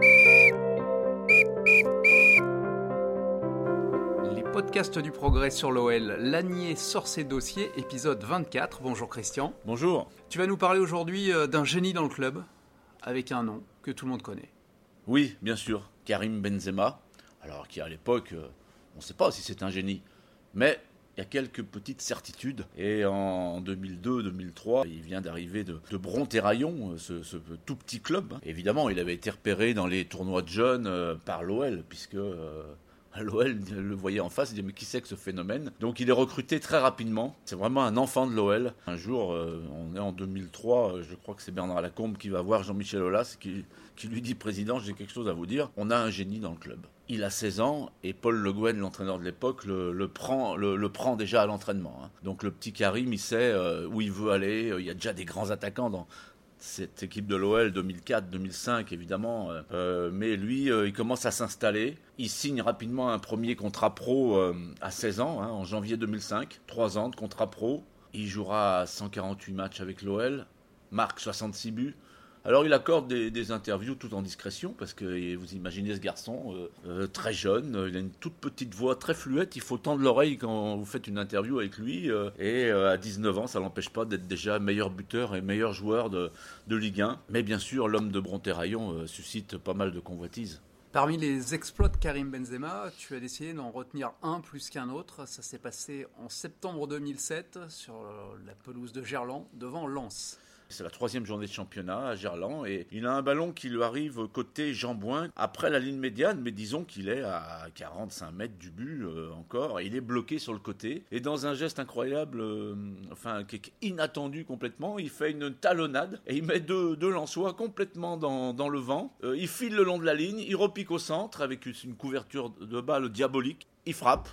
Les podcasts du progrès sur l'OL, Lanier sort ses dossiers, épisode 24. Bonjour Christian. Bonjour. Tu vas nous parler aujourd'hui euh, d'un génie dans le club, avec un nom que tout le monde connaît. Oui, bien sûr, Karim Benzema. Alors qui à l'époque, euh, on ne sait pas si c'est un génie, mais il y a quelques petites certitudes. Et en 2002-2003, il vient d'arriver de, de Bron-Terraillon, euh, ce, ce tout petit club. Évidemment, il avait été repéré dans les tournois de jeunes euh, par l'OL, puisque euh, l'OL le voyait en face, il dit mais qui c'est que ce phénomène? Donc il est recruté très rapidement. C'est vraiment un enfant de l'OL. Un jour, euh, on est en 2003, euh, je crois que c'est Bernard Lacombe qui va voir Jean-Michel Aulas, qui, lui dit président, j'ai quelque chose à vous dire. On a un génie dans le club. Il a 16 ans et Paul Le Guen, l'entraîneur de l'époque, le prend déjà à l'entraînement. hein. Donc le petit Karim, il sait euh, où il veut aller. Il y a déjà des grands attaquants dans, cette équipe de l'OL 2004-2005 évidemment, euh, mais lui euh, il commence à s'installer. Il signe rapidement un premier contrat pro euh, à 16 ans, hein, en janvier 2005, 3 ans de contrat pro. Il jouera 148 matchs avec l'OL, marque 66 buts. Alors il accorde des, interviews tout en discrétion parce que vous imaginez ce garçon euh, euh, très jeune, euh, il a une toute petite voix très fluette, il faut tendre l'oreille quand vous faites une interview avec lui et à 19 ans ça l'empêche pas d'être déjà meilleur buteur et meilleur joueur de, de Ligue 1. Mais bien sûr l'homme de Bronterraillon euh, suscite pas mal de convoitises. Parmi les exploits de Karim Benzema, tu as décidé d'en retenir un plus qu'un autre. Ça s'est passé en septembre 2007 sur la pelouse de Gerland devant Lens. C'est la troisième journée de championnat à Gerland et il a un ballon qui lui arrive côté Jambouin après la ligne médiane, mais disons qu'il est à 45 mètres du but euh, encore il est bloqué sur le côté. Et dans un geste incroyable, euh, enfin qui est inattendu complètement, il fait une talonnade et il met deux, deux complètement dans, dans le vent. Euh, il file le long de la ligne, il repique au centre avec une couverture de balle diabolique. Il frappe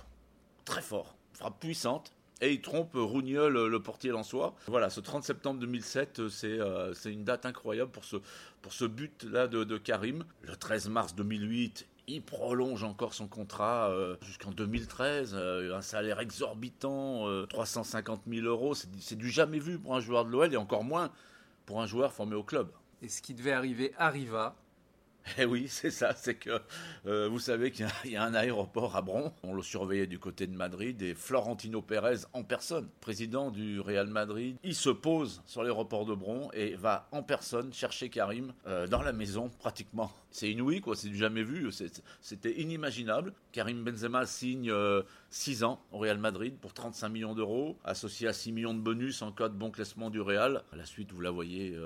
très fort, frappe puissante. Et il trompe Rougnol, le portier lensois. Voilà, ce 30 septembre 2007, c'est euh, c'est une date incroyable pour ce, pour ce but-là de, Karim. Le 13 mars 2008, il prolonge encore son contrat euh, jusqu'en 2013. euh, un salaire exorbitant, euh, 350 000 euros. C'est du jamais vu pour un joueur de l'OL et encore moins pour un joueur formé au club. Et ce qui devait arriver arriva. Eh oui, c'est ça, c'est que euh, vous savez qu'il y, a- un aéroport à Bron, on le surveillait du côté de Madrid, et Florentino Pérez en personne, président du Real Madrid, il se pose sur l'aéroport de Bron et va en personne chercher Karim euh, dans la maison pratiquement. C'est inouï, quoi, c'est du jamais vu, c'était inimaginable. Karim Benzema signe 6 ans au Real Madrid pour 35 millions d'euros, associé à 6 millions de bonus en cas de bon classement du Real. À la suite, vous la voyez...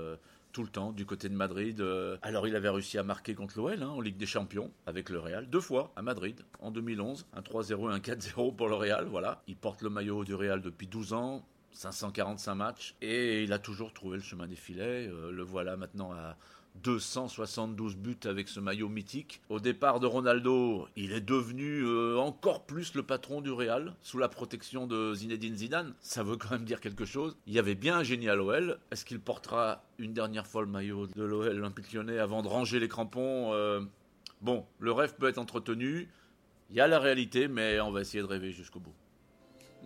tout le temps du côté de Madrid. Euh, Alors il avait réussi à marquer contre l'OL hein, en Ligue des Champions avec le Real deux fois à Madrid en 2011, un 3-0 et un 4-0 pour le Real. Voilà, il porte le maillot du Real depuis 12 ans. 545 matchs et il a toujours trouvé le chemin des filets. Euh, le voilà maintenant à 272 buts avec ce maillot mythique. Au départ de Ronaldo, il est devenu euh, encore plus le patron du Real sous la protection de Zinedine Zidane. Ça veut quand même dire quelque chose. Il y avait bien un génie à l'OL. Est-ce qu'il portera une dernière fois le maillot de l'OL Olympique Lyonnais avant de ranger les crampons Euh, Bon, le rêve peut être entretenu. Il y a la réalité, mais on va essayer de rêver jusqu'au bout.